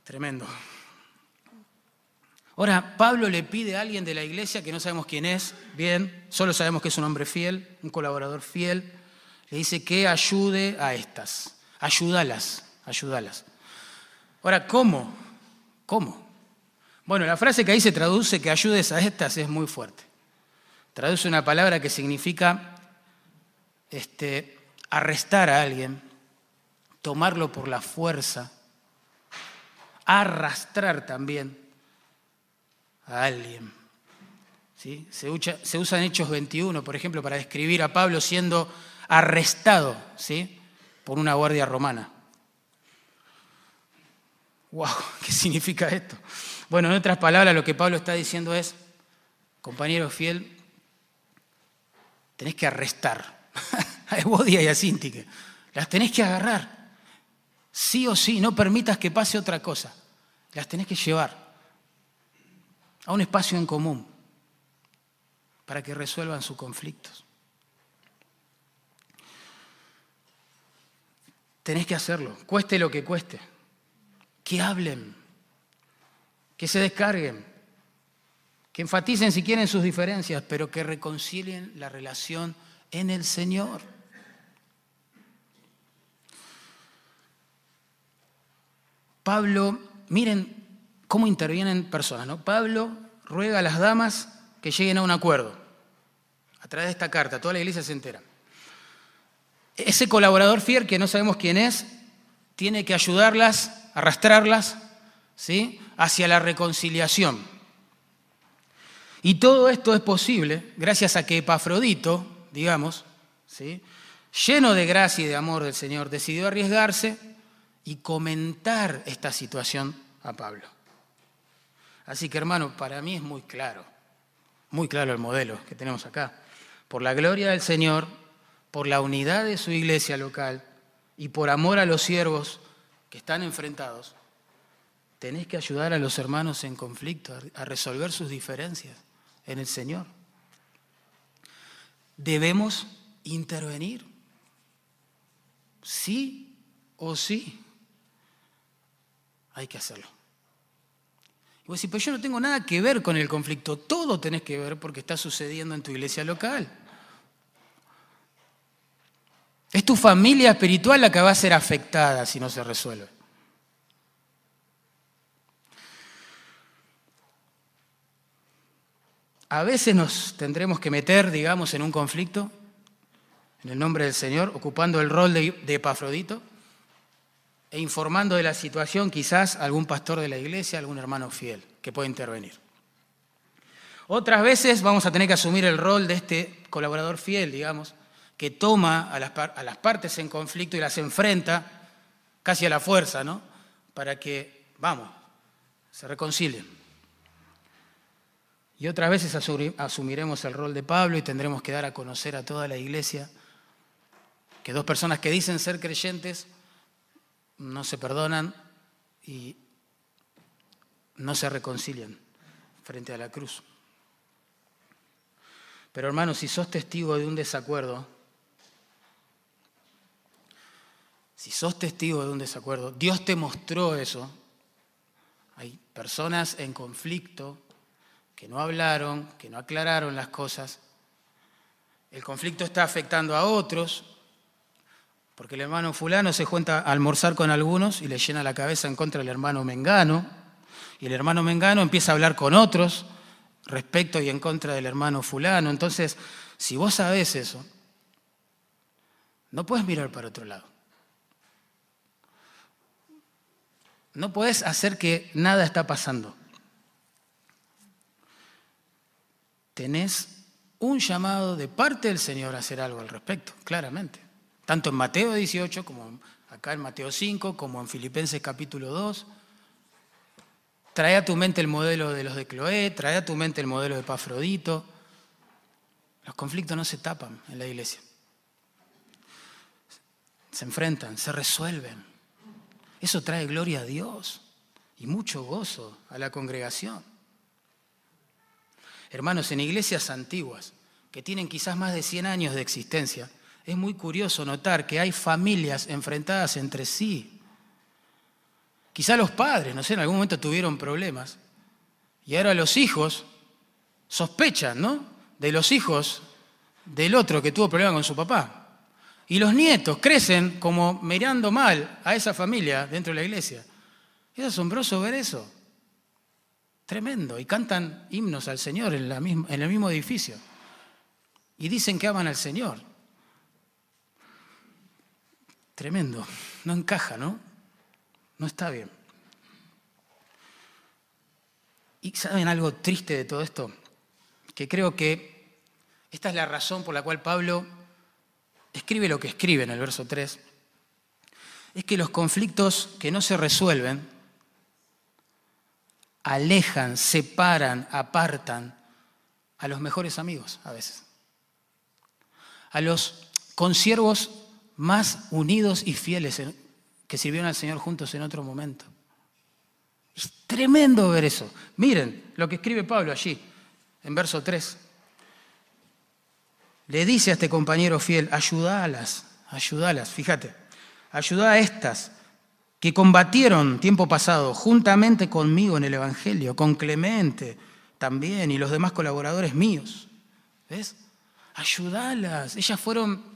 Tremendo. Ahora, Pablo le pide a alguien de la iglesia que no sabemos quién es, bien, solo sabemos que es un hombre fiel, un colaborador fiel, le dice que ayude a estas, ayúdalas, ayúdalas. Ahora, ¿cómo? ¿Cómo? Bueno, la frase que ahí se traduce que ayudes a estas es muy fuerte. Traduce una palabra que significa este, arrestar a alguien, tomarlo por la fuerza, arrastrar también a alguien. ¿Sí? Se, usa, Hechos 21, por ejemplo, para describir a Pablo siendo arrestado ¿sí? por una guardia romana. ¡Wow! ¿Qué significa esto? Bueno, en otras palabras, lo que Pablo está diciendo es, compañero fiel, tenés que arrestar a Evodia y a Sintique. Las tenés que agarrar. Sí o sí, no permitas que pase otra cosa. Las tenés que llevar a un espacio en común para que resuelvan sus conflictos. Tenés que hacerlo, cueste lo que cueste. Que hablen, que se descarguen, que enfaticen si quieren sus diferencias, pero que reconcilien la relación en el Señor. Pablo, miren cómo intervienen personas. ¿no? Pablo ruega a las damas que lleguen a un acuerdo a través de esta carta, toda la iglesia se entera. Ese colaborador fiel, que no sabemos quién es, tiene que ayudarlas, arrastrarlas ¿sí? hacia la reconciliación. Y todo esto es posible gracias a que Epafrodito, digamos, ¿sí? lleno de gracia y de amor del Señor, decidió arriesgarse y comentar esta situación a Pablo. Así que hermano, para mí es muy claro, muy claro el modelo que tenemos acá. Por la gloria del Señor, por la unidad de su iglesia local y por amor a los siervos que están enfrentados, tenés que ayudar a los hermanos en conflicto a resolver sus diferencias en el Señor. Debemos intervenir, sí o sí. Hay que hacerlo. Vos decís, pero yo no tengo nada que ver con el conflicto. Todo tenés que ver porque está sucediendo en tu iglesia local. Es tu familia espiritual la que va a ser afectada si no se resuelve. A veces nos tendremos que meter, digamos, en un conflicto, en el nombre del Señor, ocupando el rol de, Epafrodito e informando de la situación quizás algún pastor de la iglesia, algún hermano fiel que puede intervenir. Otras veces vamos a tener que asumir el rol de este colaborador fiel, digamos, que toma a las, a las partes en conflicto y las enfrenta casi a la fuerza, ¿no? Para que, vamos, se reconcilien. Y otras veces asumiremos el rol de Pablo y tendremos que dar a conocer a toda la iglesia que dos personas que dicen ser creyentes no se perdonan y no se reconcilian frente a la cruz. Pero hermanos, si sos testigo de un desacuerdo, si sos testigo de un desacuerdo, Dios te mostró eso. Hay personas en conflicto que no hablaron, que no aclararon las cosas. El conflicto está afectando a otros, porque el hermano fulano se cuenta a almorzar con algunos y le llena la cabeza en contra del hermano Mengano, y el hermano Mengano empieza a hablar con otros respecto y en contra del hermano fulano. Entonces, si vos sabés eso, no puedes mirar para otro lado. No puedes hacer que nada está pasando. tenés un llamado de parte del Señor a hacer algo al respecto, claramente. Tanto en Mateo 18 como acá en Mateo 5, como en Filipenses capítulo 2. Trae a tu mente el modelo de los de Cloé, trae a tu mente el modelo de Pafrodito. Los conflictos no se tapan en la iglesia. Se enfrentan, se resuelven. Eso trae gloria a Dios y mucho gozo a la congregación. Hermanos, en iglesias antiguas, que tienen quizás más de 100 años de existencia, es muy curioso notar que hay familias enfrentadas entre sí. Quizá los padres, no sé, en algún momento tuvieron problemas. Y ahora los hijos sospechan, ¿no? De los hijos del otro que tuvo problemas con su papá. Y los nietos crecen como mirando mal a esa familia dentro de la iglesia. Es asombroso ver eso. Tremendo. Y cantan himnos al Señor en, en el mismo edificio. Y dicen que aman al Señor. Tremendo. No encaja, ¿no? No está bien. ¿Y saben algo triste de todo esto? Que creo que esta es la razón por la cual Pablo escribe lo que escribe en el verso 3. Es que los conflictos que no se resuelven alejan, separan, apartan a los mejores amigos a veces. A los consiervos más unidos y fieles que sirvieron al Señor juntos en otro momento. Es tremendo ver eso. Miren lo que escribe Pablo allí, en verso 3. Le dice a este compañero fiel, ayúdalas, ayúdalas, fíjate, ayuda a estas que combatieron tiempo pasado juntamente conmigo en el Evangelio, con Clemente también y los demás colaboradores míos. ¿Ves? Ayudalas. Ellas fueron,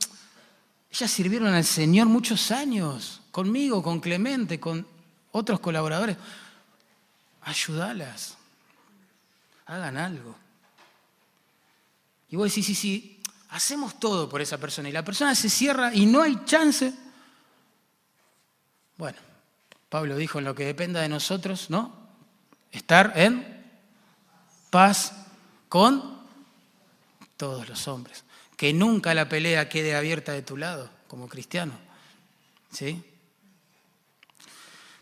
ellas sirvieron al Señor muchos años, conmigo, con Clemente, con otros colaboradores. ayúdalas. Hagan algo. Y vos decís, sí, sí, hacemos todo por esa persona y la persona se cierra y no hay chance. Bueno, Pablo dijo en lo que dependa de nosotros, ¿no? Estar en paz con todos los hombres. Que nunca la pelea quede abierta de tu lado como cristiano. ¿Sí?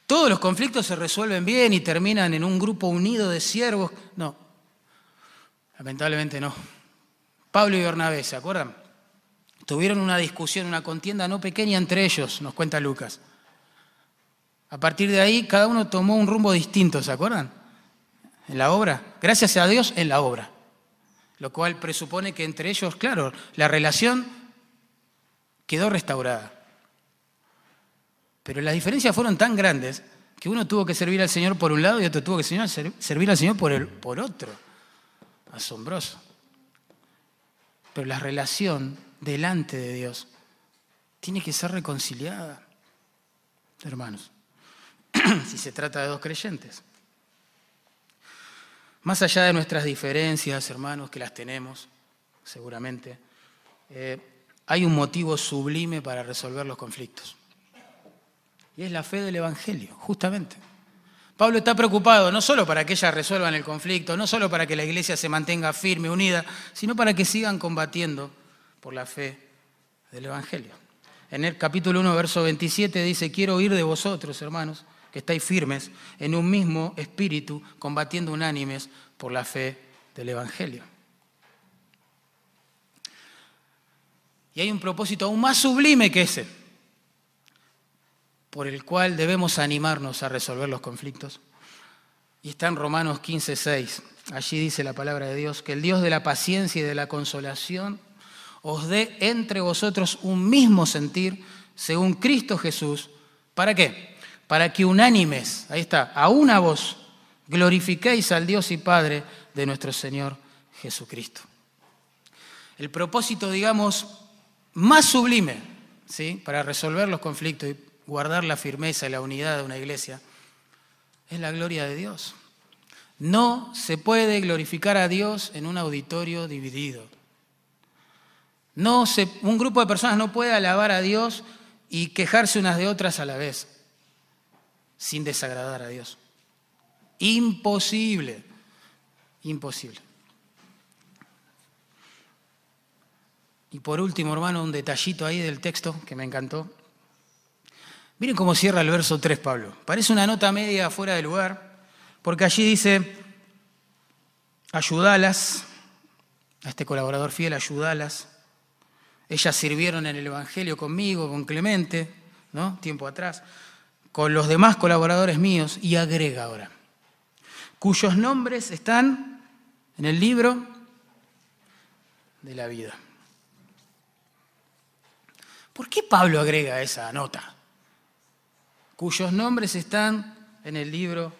Todos los conflictos se resuelven bien y terminan en un grupo unido de siervos. No, lamentablemente no. Pablo y Bernabé, ¿se acuerdan? Tuvieron una discusión, una contienda no pequeña entre ellos, nos cuenta Lucas. A partir de ahí, cada uno tomó un rumbo distinto, ¿se acuerdan? En la obra. Gracias a Dios, en la obra. Lo cual presupone que entre ellos, claro, la relación quedó restaurada. Pero las diferencias fueron tan grandes que uno tuvo que servir al Señor por un lado y otro tuvo que servir al Señor por, el, por otro. Asombroso. Pero la relación delante de Dios tiene que ser reconciliada, hermanos, si se trata de dos creyentes. Más allá de nuestras diferencias, hermanos, que las tenemos, seguramente, eh, hay un motivo sublime para resolver los conflictos. Y es la fe del Evangelio, justamente. Pablo está preocupado no solo para que ellas resuelvan el conflicto, no solo para que la iglesia se mantenga firme, unida, sino para que sigan combatiendo por la fe del Evangelio. En el capítulo 1, verso 27 dice, quiero oír de vosotros, hermanos, que estáis firmes en un mismo espíritu, combatiendo unánimes por la fe del Evangelio. Y hay un propósito aún más sublime que ese por el cual debemos animarnos a resolver los conflictos. Y está en Romanos 15, 6. Allí dice la palabra de Dios, que el Dios de la paciencia y de la consolación os dé entre vosotros un mismo sentir según Cristo Jesús. ¿Para qué? Para que unánimes, ahí está, a una voz, glorifiquéis al Dios y Padre de nuestro Señor Jesucristo. El propósito, digamos, más sublime, ¿sí? Para resolver los conflictos y guardar la firmeza y la unidad de una iglesia, es la gloria de Dios. No se puede glorificar a Dios en un auditorio dividido. No se, un grupo de personas no puede alabar a Dios y quejarse unas de otras a la vez, sin desagradar a Dios. Imposible, imposible. Y por último, hermano, un detallito ahí del texto que me encantó. Miren cómo cierra el verso 3 Pablo. Parece una nota media fuera de lugar, porque allí dice, ayudalas, a este colaborador fiel, ayudalas. Ellas sirvieron en el Evangelio conmigo, con Clemente, ¿no? Tiempo atrás, con los demás colaboradores míos, y agrega ahora, cuyos nombres están en el libro de la vida. ¿Por qué Pablo agrega esa nota? cuyos nombres están en el libro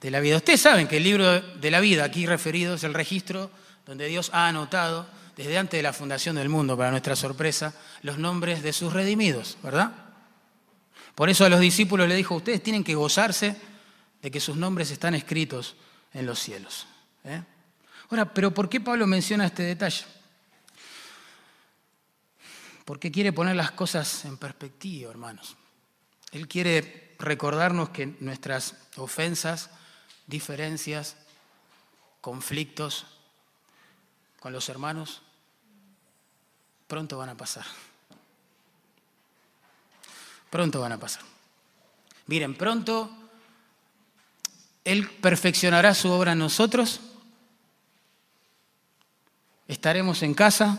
de la vida. Ustedes saben que el libro de la vida aquí referido es el registro donde Dios ha anotado desde antes de la fundación del mundo, para nuestra sorpresa, los nombres de sus redimidos, ¿verdad? Por eso a los discípulos le dijo, ustedes tienen que gozarse de que sus nombres están escritos en los cielos. ¿eh? Ahora, pero ¿por qué Pablo menciona este detalle? Porque quiere poner las cosas en perspectiva, hermanos. Él quiere recordarnos que nuestras ofensas, diferencias, conflictos con los hermanos, pronto van a pasar. Pronto van a pasar. Miren, pronto Él perfeccionará su obra en nosotros, estaremos en casa,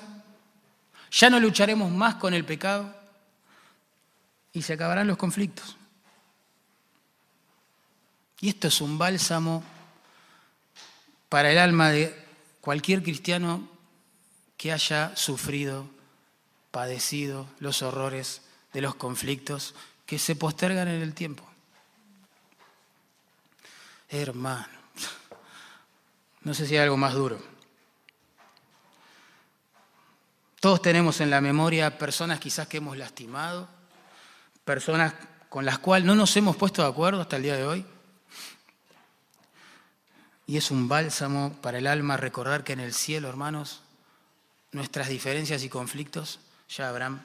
ya no lucharemos más con el pecado y se acabarán los conflictos. Y esto es un bálsamo para el alma de cualquier cristiano que haya sufrido, padecido los horrores de los conflictos que se postergan en el tiempo. Hermano, no sé si hay algo más duro. Todos tenemos en la memoria personas quizás que hemos lastimado, personas con las cuales no nos hemos puesto de acuerdo hasta el día de hoy. Y es un bálsamo para el alma recordar que en el cielo, hermanos, nuestras diferencias y conflictos ya habrán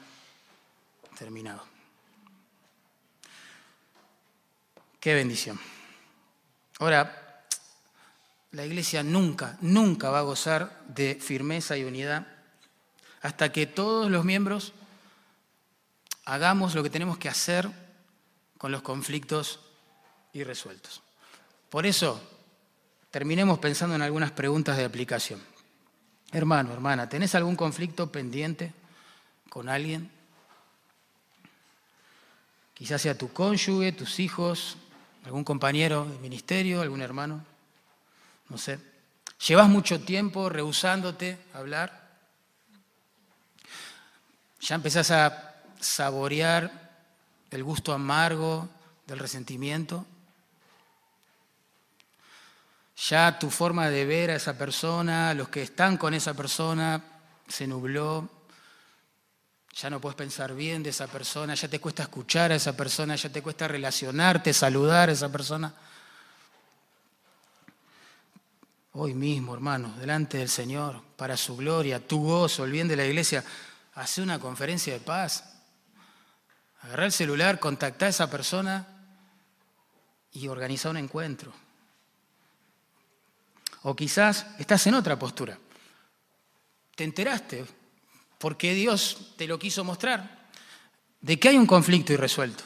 terminado. Qué bendición. Ahora, la iglesia nunca, nunca va a gozar de firmeza y unidad hasta que todos los miembros hagamos lo que tenemos que hacer con los conflictos irresueltos. Por eso, terminemos pensando en algunas preguntas de aplicación. Hermano, hermana, ¿tenés algún conflicto pendiente con alguien? Quizás sea tu cónyuge, tus hijos, algún compañero de ministerio, algún hermano, no sé. ¿Llevas mucho tiempo rehusándote a hablar? ¿Ya empezás a saborear el gusto amargo del resentimiento? Ya tu forma de ver a esa persona, los que están con esa persona, se nubló. Ya no puedes pensar bien de esa persona, ya te cuesta escuchar a esa persona, ya te cuesta relacionarte, saludar a esa persona. Hoy mismo, hermano, delante del Señor, para su gloria, tu gozo, el bien de la iglesia, hace una conferencia de paz. Agarra el celular, contacta a esa persona y organiza un encuentro. O quizás estás en otra postura. Te enteraste, porque Dios te lo quiso mostrar, de que hay un conflicto irresuelto.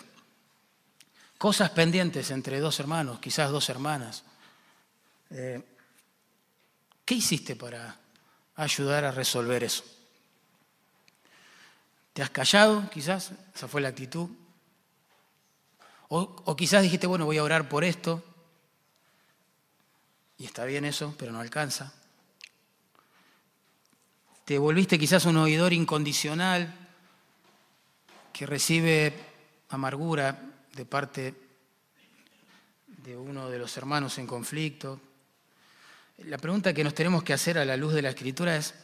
Cosas pendientes entre dos hermanos, quizás dos hermanas. Eh, ¿Qué hiciste para ayudar a resolver eso? ¿Te has callado quizás? Esa fue la actitud. O, o, quizás dijiste, bueno, voy a orar por esto. Y está bien eso, pero no alcanza. Te volviste quizás un oidor incondicional que recibe amargura de parte de uno de los hermanos en conflicto. La pregunta que nos tenemos que hacer a la luz de la escritura es,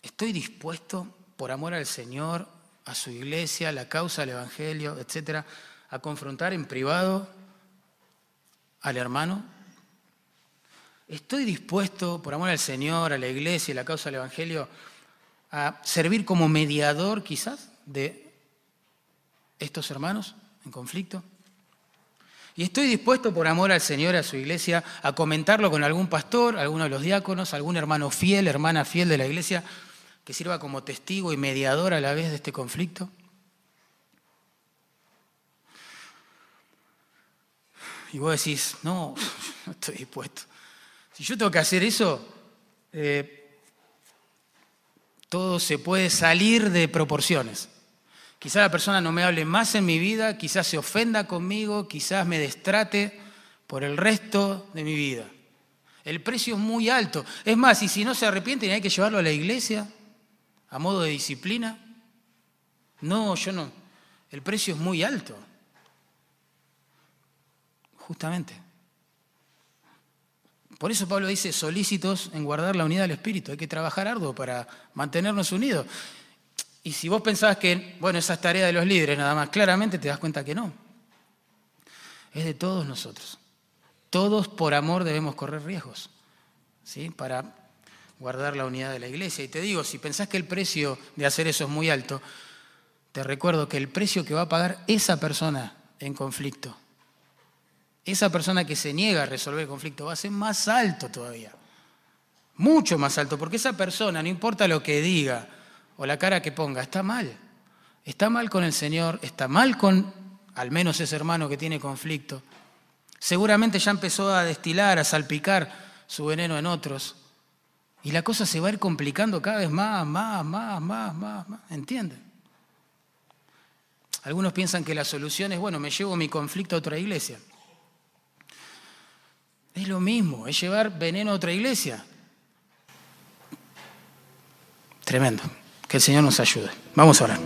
¿estoy dispuesto por amor al Señor, a su iglesia, a la causa del Evangelio, etcétera, a confrontar en privado al hermano? ¿Estoy dispuesto, por amor al Señor, a la iglesia y la causa del Evangelio, a servir como mediador quizás de estos hermanos en conflicto? Y estoy dispuesto, por amor al Señor, a su iglesia, a comentarlo con algún pastor, alguno de los diáconos, algún hermano fiel, hermana fiel de la iglesia, que sirva como testigo y mediador a la vez de este conflicto. Y vos decís, no, no estoy dispuesto. Si yo tengo que hacer eso, eh, todo se puede salir de proporciones. Quizás la persona no me hable más en mi vida, quizás se ofenda conmigo, quizás me destrate por el resto de mi vida. El precio es muy alto. Es más, y si no se arrepiente, hay que llevarlo a la iglesia a modo de disciplina. No, yo no. El precio es muy alto. Justamente. Por eso Pablo dice, solícitos en guardar la unidad del Espíritu. Hay que trabajar arduo para mantenernos unidos. Y si vos pensás que, bueno, esa es tarea de los líderes nada más, claramente te das cuenta que no. Es de todos nosotros. Todos por amor debemos correr riesgos, ¿sí? Para guardar la unidad de la iglesia. Y te digo, si pensás que el precio de hacer eso es muy alto, te recuerdo que el precio que va a pagar esa persona en conflicto esa persona que se niega a resolver el conflicto va a ser más alto todavía. Mucho más alto, porque esa persona, no importa lo que diga o la cara que ponga, está mal. Está mal con el Señor, está mal con al menos ese hermano que tiene conflicto. Seguramente ya empezó a destilar, a salpicar su veneno en otros. Y la cosa se va a ir complicando cada vez más, más, más, más, más, más. ¿Entienden? Algunos piensan que la solución es, bueno, me llevo mi conflicto a otra iglesia. Es lo mismo, es llevar veneno a otra iglesia. Tremendo. Que el Señor nos ayude. Vamos a orar.